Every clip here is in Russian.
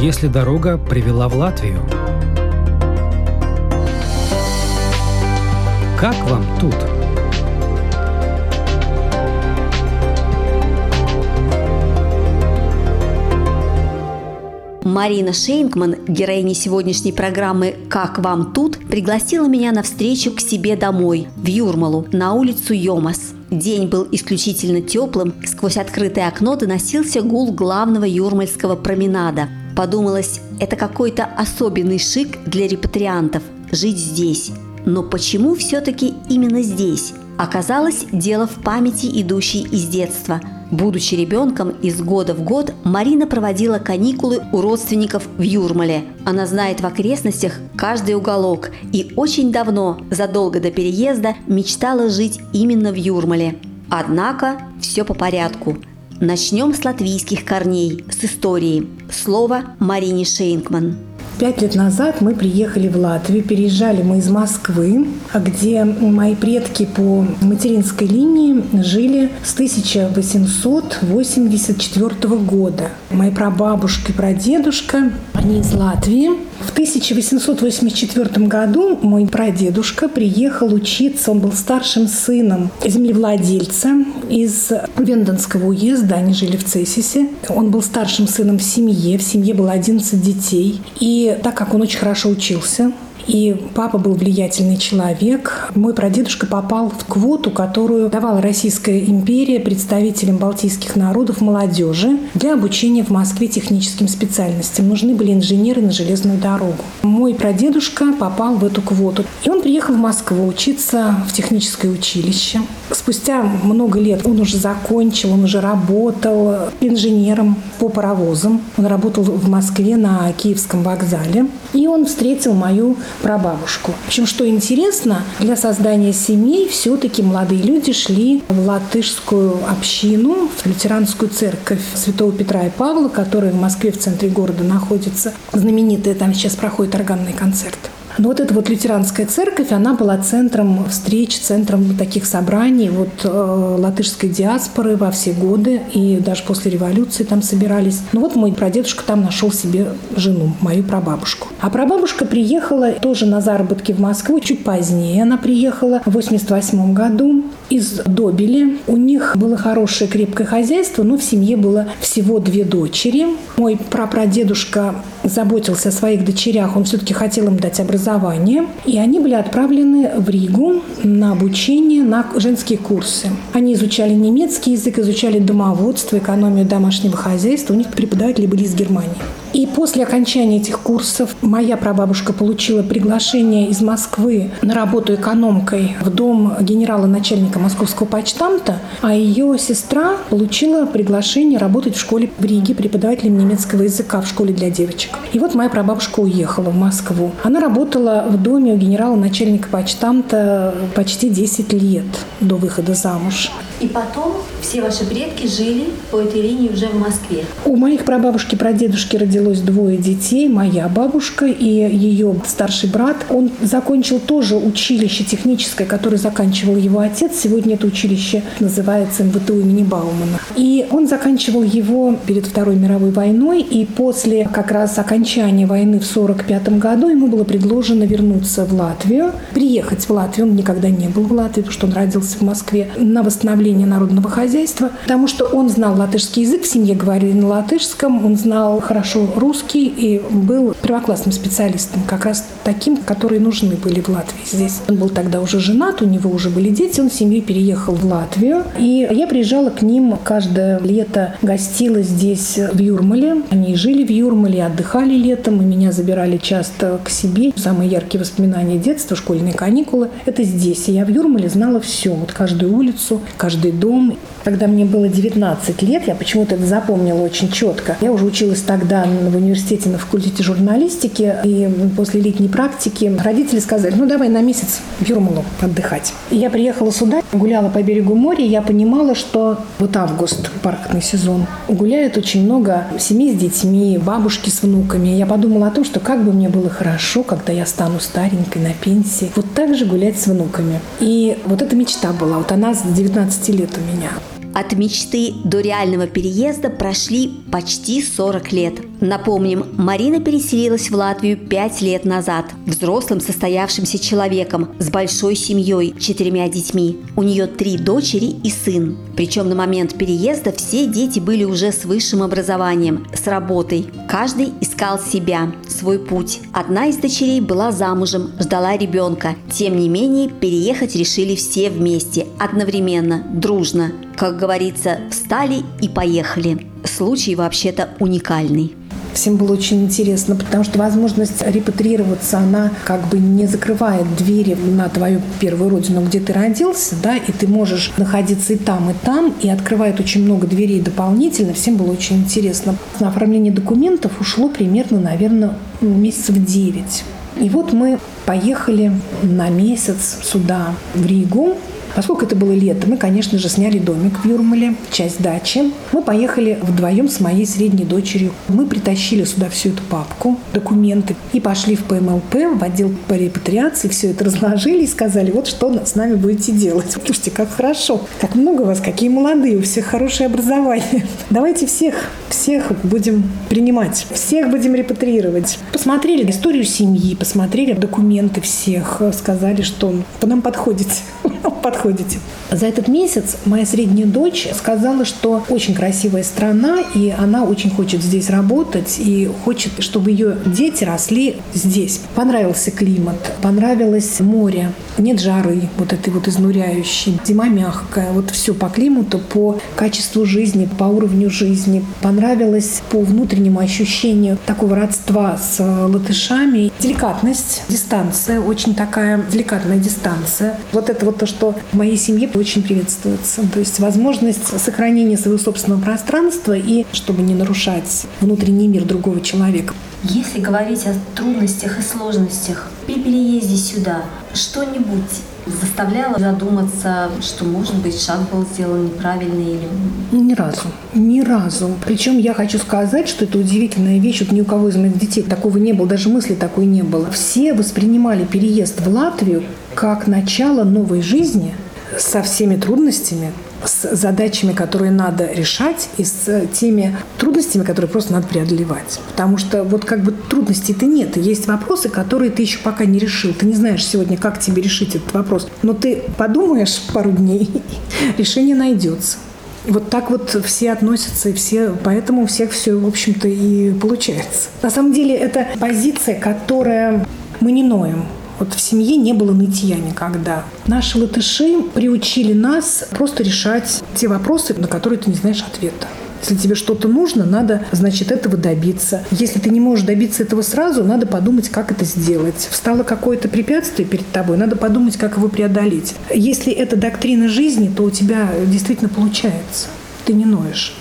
если дорога привела в Латвию? Как вам тут? Марина Шейнкман, героиня сегодняшней программы «Как вам тут?», пригласила меня на встречу к себе домой, в Юрмалу, на улицу Йомас. День был исключительно теплым, сквозь открытое окно доносился гул главного юрмальского променада. Подумалось, это какой-то особенный шик для репатриантов – жить здесь. Но почему все-таки именно здесь? Оказалось, дело в памяти, идущей из детства – Будучи ребенком, из года в год Марина проводила каникулы у родственников в Юрмале. Она знает в окрестностях каждый уголок и очень давно, задолго до переезда, мечтала жить именно в Юрмале. Однако все по порядку. Начнем с латвийских корней, с истории. Слово Марине Шейнкман. Пять лет назад мы приехали в Латвию, переезжали мы из Москвы, где мои предки по материнской линии жили с 1884 года. Мои прабабушка и прадедушка, они из Латвии. В 1884 году мой прадедушка приехал учиться, он был старшим сыном землевладельца из Вендонского уезда, они жили в Цесисе. Он был старшим сыном в семье, в семье было 11 детей. И так как он очень хорошо учился, и папа был влиятельный человек. Мой прадедушка попал в квоту, которую давала Российская империя представителям балтийских народов молодежи для обучения в Москве техническим специальностям. Нужны были инженеры на железную дорогу. Мой прадедушка попал в эту квоту. И он приехал в Москву учиться в техническое училище. Спустя много лет он уже закончил, он уже работал инженером по паровозам. Он работал в Москве на Киевском вокзале. И он встретил мою прабабушку. Общем, что интересно, для создания семей все-таки молодые люди шли в латышскую общину, в лютеранскую церковь Святого Петра и Павла, которая в Москве в центре города находится. Знаменитая там сейчас проходит органный концерт. Но вот эта вот лютеранская церковь, она была центром встреч, центром таких собраний вот э, латышской диаспоры во все годы, и даже после революции там собирались. Ну вот мой прадедушка там нашел себе жену, мою прабабушку. А прабабушка приехала тоже на заработки в Москву чуть позднее. Она приехала в 88 году из Добели. У них было хорошее крепкое хозяйство, но в семье было всего две дочери. Мой прапрадедушка заботился о своих дочерях, он все-таки хотел им дать образование. И они были отправлены в Ригу на обучение на женские курсы. Они изучали немецкий язык, изучали домоводство, экономию домашнего хозяйства. У них преподаватели были из Германии. И после окончания этих курсов моя прабабушка получила приглашение из Москвы на работу экономкой в дом генерала-начальника московского почтамта, а ее сестра получила приглашение работать в школе в Риге преподавателем немецкого языка в школе для девочек. И вот моя прабабушка уехала в Москву. Она работала в доме у генерала-начальника почтамта почти 10 лет до выхода замуж. И потом все ваши предки жили по этой линии уже в Москве? У моих прабабушки прадедушки родилось двое детей. Моя бабушка и ее старший брат. Он закончил тоже училище техническое, которое заканчивал его отец. Сегодня это училище называется МВТУ имени Баумана. И он заканчивал его перед Второй мировой войной. И после как раз окончания войны в 1945 году ему было предложено вернуться в Латвию, приехать в Латвию. Он никогда не был в Латвии, потому что он родился в Москве, на восстановление управления народного хозяйства, потому что он знал латышский язык, в семье говорили на латышском, он знал хорошо русский и был первоклассным специалистом, как раз таким, которые нужны были в Латвии здесь. Он был тогда уже женат, у него уже были дети, он с семьей переехал в Латвию, и я приезжала к ним каждое лето, гостила здесь в Юрмале. Они жили в Юрмале, отдыхали летом, и меня забирали часто к себе. Самые яркие воспоминания детства, школьные каникулы, это здесь. И я в Юрмале знала все, вот каждую улицу, каждый каждый дом. Когда мне было 19 лет, я почему-то это запомнила очень четко. Я уже училась тогда в университете на факультете журналистики, и после летней практики родители сказали, ну давай на месяц в Юрмалу отдыхать. И я приехала сюда, гуляла по берегу моря, и я понимала, что вот август, паркный сезон, гуляет очень много семей с детьми, бабушки с внуками. Я подумала о том, что как бы мне было хорошо, когда я стану старенькой на пенсии, вот так же гулять с внуками. И вот эта мечта была. Вот она с 19 15 лет у меня. От мечты до реального переезда прошли почти 40 лет. Напомним, Марина переселилась в Латвию пять лет назад, взрослым состоявшимся человеком с большой семьей, четырьмя детьми. У нее три дочери и сын. Причем на момент переезда все дети были уже с высшим образованием, с работой. Каждый искал себя, свой путь. Одна из дочерей была замужем, ждала ребенка. Тем не менее, переехать решили все вместе, одновременно, дружно. Как говорится, встали и поехали. Случай вообще-то уникальный. Всем было очень интересно, потому что возможность репатриироваться, она как бы не закрывает двери на твою первую родину, где ты родился, да, и ты можешь находиться и там, и там, и открывает очень много дверей дополнительно. Всем было очень интересно. На оформление документов ушло примерно, наверное, месяцев девять. И вот мы поехали на месяц сюда, в Ригу, Поскольку это было лето, мы, конечно же, сняли домик в Юрмале, часть дачи. Мы поехали вдвоем с моей средней дочерью. Мы притащили сюда всю эту папку, документы, и пошли в ПМЛП, в отдел по репатриации, все это разложили и сказали, вот что с нами будете делать. Слушайте, как хорошо, как много вас, какие молодые, у всех хорошее образование. Давайте всех, всех будем принимать, всех будем репатриировать. Посмотрели историю семьи, посмотрели документы всех, сказали, что по нам подходите. подходит ходите. За этот месяц моя средняя дочь сказала, что очень красивая страна, и она очень хочет здесь работать, и хочет, чтобы ее дети росли здесь. Понравился климат, понравилось море, нет жары вот этой вот изнуряющей, зима мягкая, вот все по климату, по качеству жизни, по уровню жизни. Понравилось по внутреннему ощущению такого родства с латышами. Деликатность, дистанция, очень такая деликатная дистанция. Вот это вот то, что в моей семье очень приветствуется. То есть возможность сохранения своего собственного пространства и чтобы не нарушать внутренний мир другого человека. Если говорить о трудностях и сложностях при переезде сюда, что-нибудь заставляло задуматься, что, может быть, шаг был сделан неправильный или... Ни разу. Ни разу. Причем я хочу сказать, что это удивительная вещь. Вот ни у кого из моих детей такого не было, даже мысли такой не было. Все воспринимали переезд в Латвию как начало новой жизни со всеми трудностями, с задачами, которые надо решать, и с теми трудностями, которые просто надо преодолевать. Потому что вот как бы трудностей-то нет. Есть вопросы, которые ты еще пока не решил. Ты не знаешь сегодня, как тебе решить этот вопрос. Но ты подумаешь пару дней, решение найдется. Вот так вот все относятся, и все, поэтому у всех все, в общем-то, и получается. На самом деле, это позиция, которая мы не ноем. Вот в семье не было нытья никогда. Наши латыши приучили нас просто решать те вопросы, на которые ты не знаешь ответа. Если тебе что-то нужно, надо, значит, этого добиться. Если ты не можешь добиться этого сразу, надо подумать, как это сделать. Встало какое-то препятствие перед тобой, надо подумать, как его преодолеть. Если это доктрина жизни, то у тебя действительно получается. Ты не ноешь.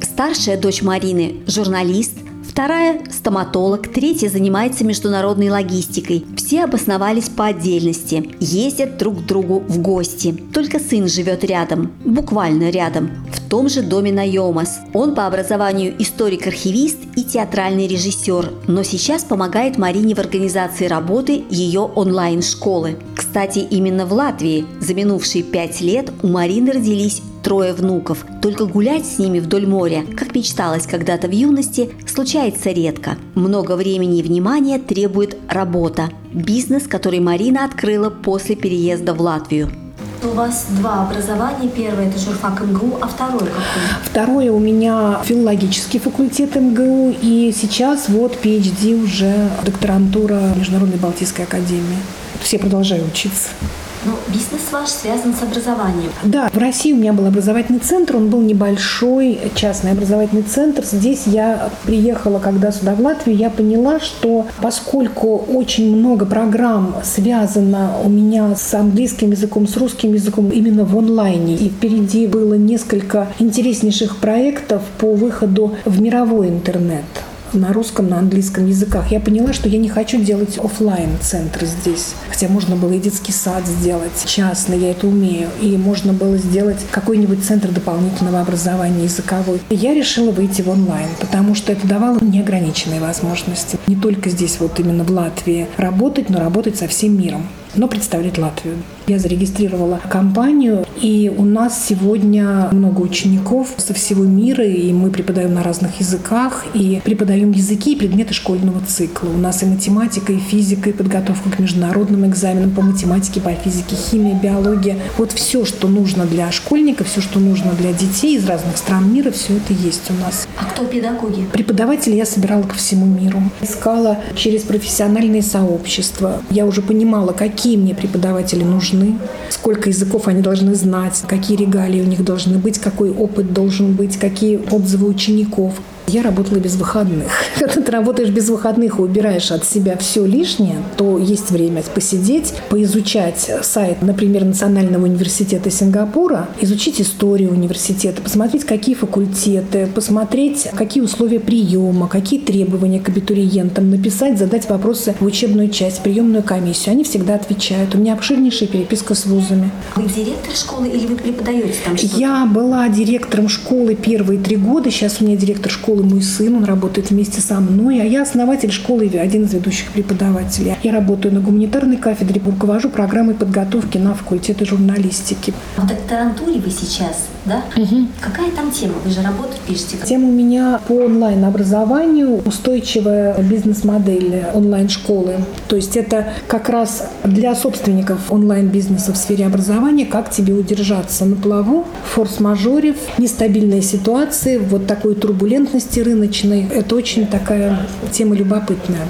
Старшая дочь Марины – журналист – Вторая – стоматолог, третья занимается международной логистикой. Все обосновались по отдельности, ездят друг к другу в гости. Только сын живет рядом, буквально рядом, в том же доме на Йомас. Он по образованию историк-архивист и театральный режиссер, но сейчас помогает Марине в организации работы ее онлайн-школы. Кстати, именно в Латвии за минувшие пять лет у Марины родились трое внуков. Только гулять с ними вдоль моря, как мечталось когда-то в юности, случается редко. Много времени и внимания требует работа. Бизнес, который Марина открыла после переезда в Латвию. У вас два образования. Первое – это журфак МГУ, а второе какое? Второе у меня филологический факультет МГУ, и сейчас вот PhD уже докторантура Международной Балтийской академии. Все продолжаю учиться. Но бизнес ваш связан с образованием. Да, в России у меня был образовательный центр, он был небольшой, частный образовательный центр. Здесь я приехала, когда сюда в Латвию, я поняла, что поскольку очень много программ связано у меня с английским языком, с русским языком именно в онлайне, и впереди было несколько интереснейших проектов по выходу в мировой интернет на русском, на английском языках. Я поняла, что я не хочу делать офлайн центр здесь. Хотя можно было и детский сад сделать частный, я это умею. И можно было сделать какой-нибудь центр дополнительного образования языковой. Я решила выйти в онлайн, потому что это давало неограниченные возможности. Не только здесь, вот именно в Латвии, работать, но работать со всем миром. Но представлять Латвию. Я зарегистрировала компанию, и у нас сегодня много учеников со всего мира, и мы преподаем на разных языках, и преподаем языки и предметы школьного цикла. У нас и математика, и физика, и подготовка к международным экзаменам по математике, по физике, химии, биологии. Вот все, что нужно для школьников, все, что нужно для детей из разных стран мира, все это есть у нас. А кто педагоги? Преподавателей я собирала по всему миру. Искала через профессиональные сообщества. Я уже понимала, какие мне преподаватели нужны, сколько языков они должны знать, какие регалии у них должны быть, какой опыт должен быть, какие отзывы учеников. Я работала без выходных. Когда ты работаешь без выходных и убираешь от себя все лишнее, то есть время посидеть, поизучать сайт, например, Национального университета Сингапура, изучить историю университета, посмотреть, какие факультеты, посмотреть, какие условия приема, какие требования к абитуриентам, написать, задать вопросы в учебную часть, приемную комиссию. Они всегда отвечают. У меня обширнейшая переписка с вузами. Вы директор школы или вы преподаете там что-то? Я была директором школы первые три года. Сейчас у меня директор школы школы мой сын, он работает вместе со мной, а я основатель школы и один из ведущих преподавателей. Я работаю на гуманитарной кафедре, руковожу программой подготовки на факультете журналистики. В докторантуре вы сейчас, да? Угу. Какая там тема? Вы же работу пишете. Тема у меня по онлайн-образованию устойчивая бизнес-модель онлайн-школы. То есть это как раз для собственников онлайн-бизнеса в сфере образования, как тебе удержаться на плаву, форс-мажоре, нестабильной ситуации, вот такой турбулентности деятельности рыночной. Это очень такая тема любопытная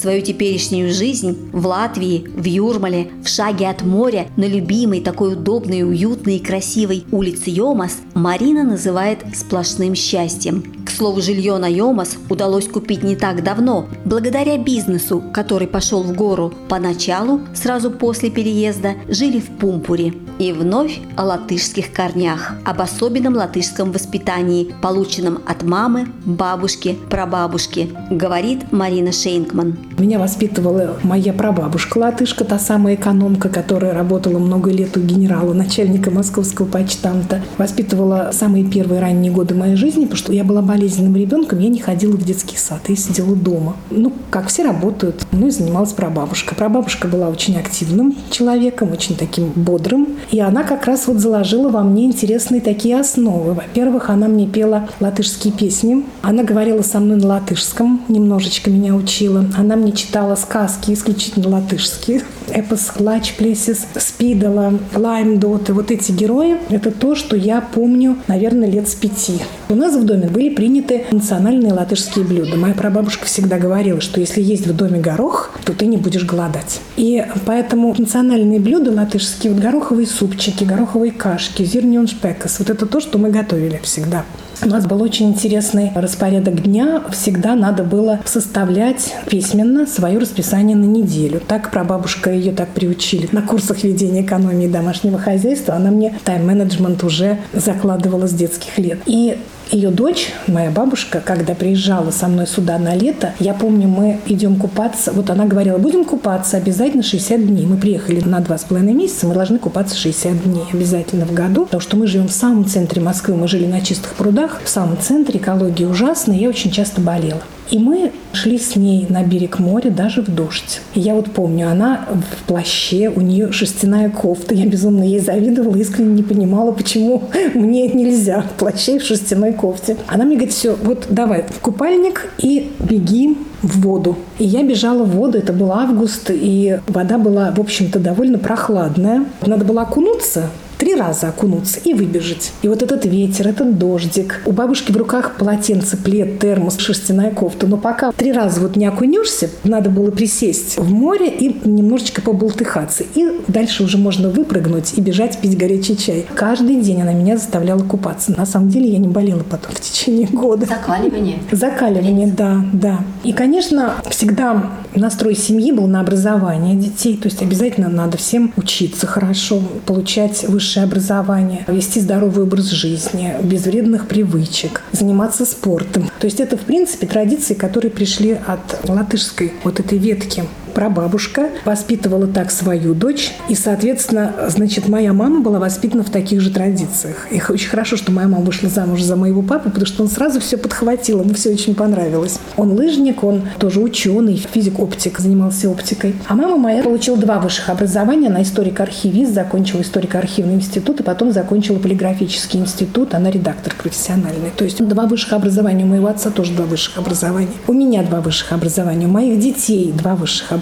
свою теперешнюю жизнь в Латвии, в Юрмале, в шаге от моря, на любимой, такой удобной, уютной и красивой улице Йомас Марина называет сплошным счастьем. К слову, жилье на Йомас удалось купить не так давно, благодаря бизнесу, который пошел в гору. Поначалу, сразу после переезда, жили в Пумпуре. И вновь о латышских корнях, об особенном латышском воспитании, полученном от мамы, бабушки, прабабушки, говорит Марина Шейнкман. Меня воспитывала моя прабабушка латышка, та самая экономка, которая работала много лет у генерала, начальника московского почтамта. Воспитывала самые первые ранние годы моей жизни, потому что я была болезненным ребенком, я не ходила в детский сад, я сидела дома. Ну, как все работают, ну и занималась прабабушка. Прабабушка была очень активным человеком, очень таким бодрым. И она как раз вот заложила во мне интересные такие основы. Во-первых, она мне пела латышские песни. Она говорила со мной на латышском, немножечко меня учила. Она мне читала сказки исключительно латышские. Эпос Лач Плесис, Спидала, Лайм Доты. Вот эти герои – это то, что я помню, наверное, лет с пяти. У нас в доме были приняты национальные латышские блюда. Моя прабабушка всегда говорила, что если есть в доме горох, то ты не будешь голодать. И поэтому национальные блюда латышские, вот гороховые супчики, гороховые кашки, зернен шпекас, вот это то, что мы готовили всегда. У нас был очень интересный распорядок дня. Всегда надо было составлять письменно свое расписание на неделю. Так прабабушка ее так приучили. На курсах ведения экономии домашнего хозяйства она мне тайм-менеджмент уже закладывала с детских лет. И ее дочь, моя бабушка, когда приезжала со мной сюда на лето, я помню, мы идем купаться. Вот она говорила, будем купаться обязательно 60 дней. Мы приехали на два с половиной месяца, мы должны купаться 60 дней обязательно в году, потому что мы живем в самом центре Москвы, мы жили на чистых прудах, в самом центре, экология ужасная, я очень часто болела. И мы шли с ней на берег моря даже в дождь. И я вот помню, она в плаще, у нее шерстяная кофта. Я безумно ей завидовала, искренне не понимала, почему мне нельзя в плаще и в шерстяной кофте. Она мне говорит, все, вот давай в купальник и беги в воду. И я бежала в воду, это был август, и вода была, в общем-то, довольно прохладная. Надо было окунуться, три раза окунуться и выбежать. И вот этот ветер, этот дождик. У бабушки в руках полотенце, плед, термос, шерстяная кофта. Но пока три раза вот не окунешься, надо было присесть в море и немножечко поболтыхаться. И дальше уже можно выпрыгнуть и бежать пить горячий чай. Каждый день она меня заставляла купаться. На самом деле я не болела потом в течение года. Закаливание. Закаливание, да, да. И, конечно, всегда настрой семьи был на образование детей. То есть обязательно надо всем учиться хорошо, получать высшее образование, вести здоровый образ жизни, без вредных привычек, заниматься спортом. То есть это, в принципе, традиции, которые пришли от латышской вот этой ветки. Прабабушка воспитывала так свою дочь. И, соответственно, значит, моя мама была воспитана в таких же традициях. И очень хорошо, что моя мама вышла замуж за моего папу, потому что он сразу все подхватил, ему все очень понравилось. Он лыжник, он тоже ученый, физик-оптик, занимался оптикой. А мама моя получила два высших образования. Она историк-архивист, закончила историко-архивный институт, и потом закончила полиграфический институт. Она редактор профессиональный. То есть два высших образования. У моего отца тоже два высших образования. У меня два высших образования. У моих детей два высших образования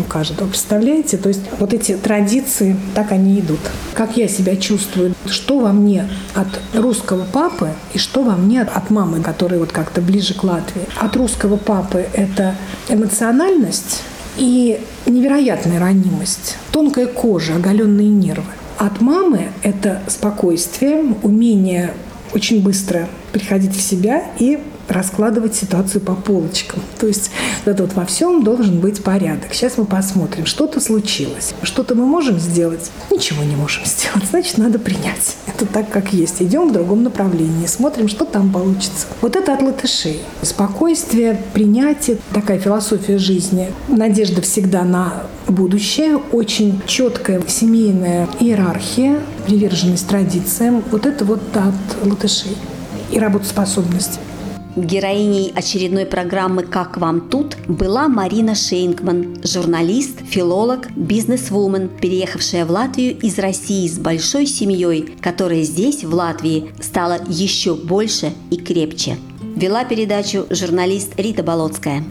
у каждого. Представляете? То есть вот эти традиции, так они идут. Как я себя чувствую, что во мне от русского папы и что во мне от мамы, которая вот как-то ближе к Латвии. От русского папы это эмоциональность и невероятная ранимость, тонкая кожа, оголенные нервы. От мамы это спокойствие, умение очень быстро приходить в себя и раскладывать ситуацию по полочкам. То есть это вот во всем должен быть порядок. Сейчас мы посмотрим, что-то случилось. Что-то мы можем сделать? Ничего не можем сделать. Значит, надо принять. Это так, как есть. Идем в другом направлении. Смотрим, что там получится. Вот это от латышей. Спокойствие, принятие, такая философия жизни. Надежда всегда на будущее. Очень четкая семейная иерархия, приверженность традициям. Вот это вот от латышей и работоспособность. Героиней очередной программы «Как вам тут» была Марина Шейнкман, журналист, филолог, бизнесвумен, переехавшая в Латвию из России с большой семьей, которая здесь, в Латвии, стала еще больше и крепче. Вела передачу журналист Рита Болотская.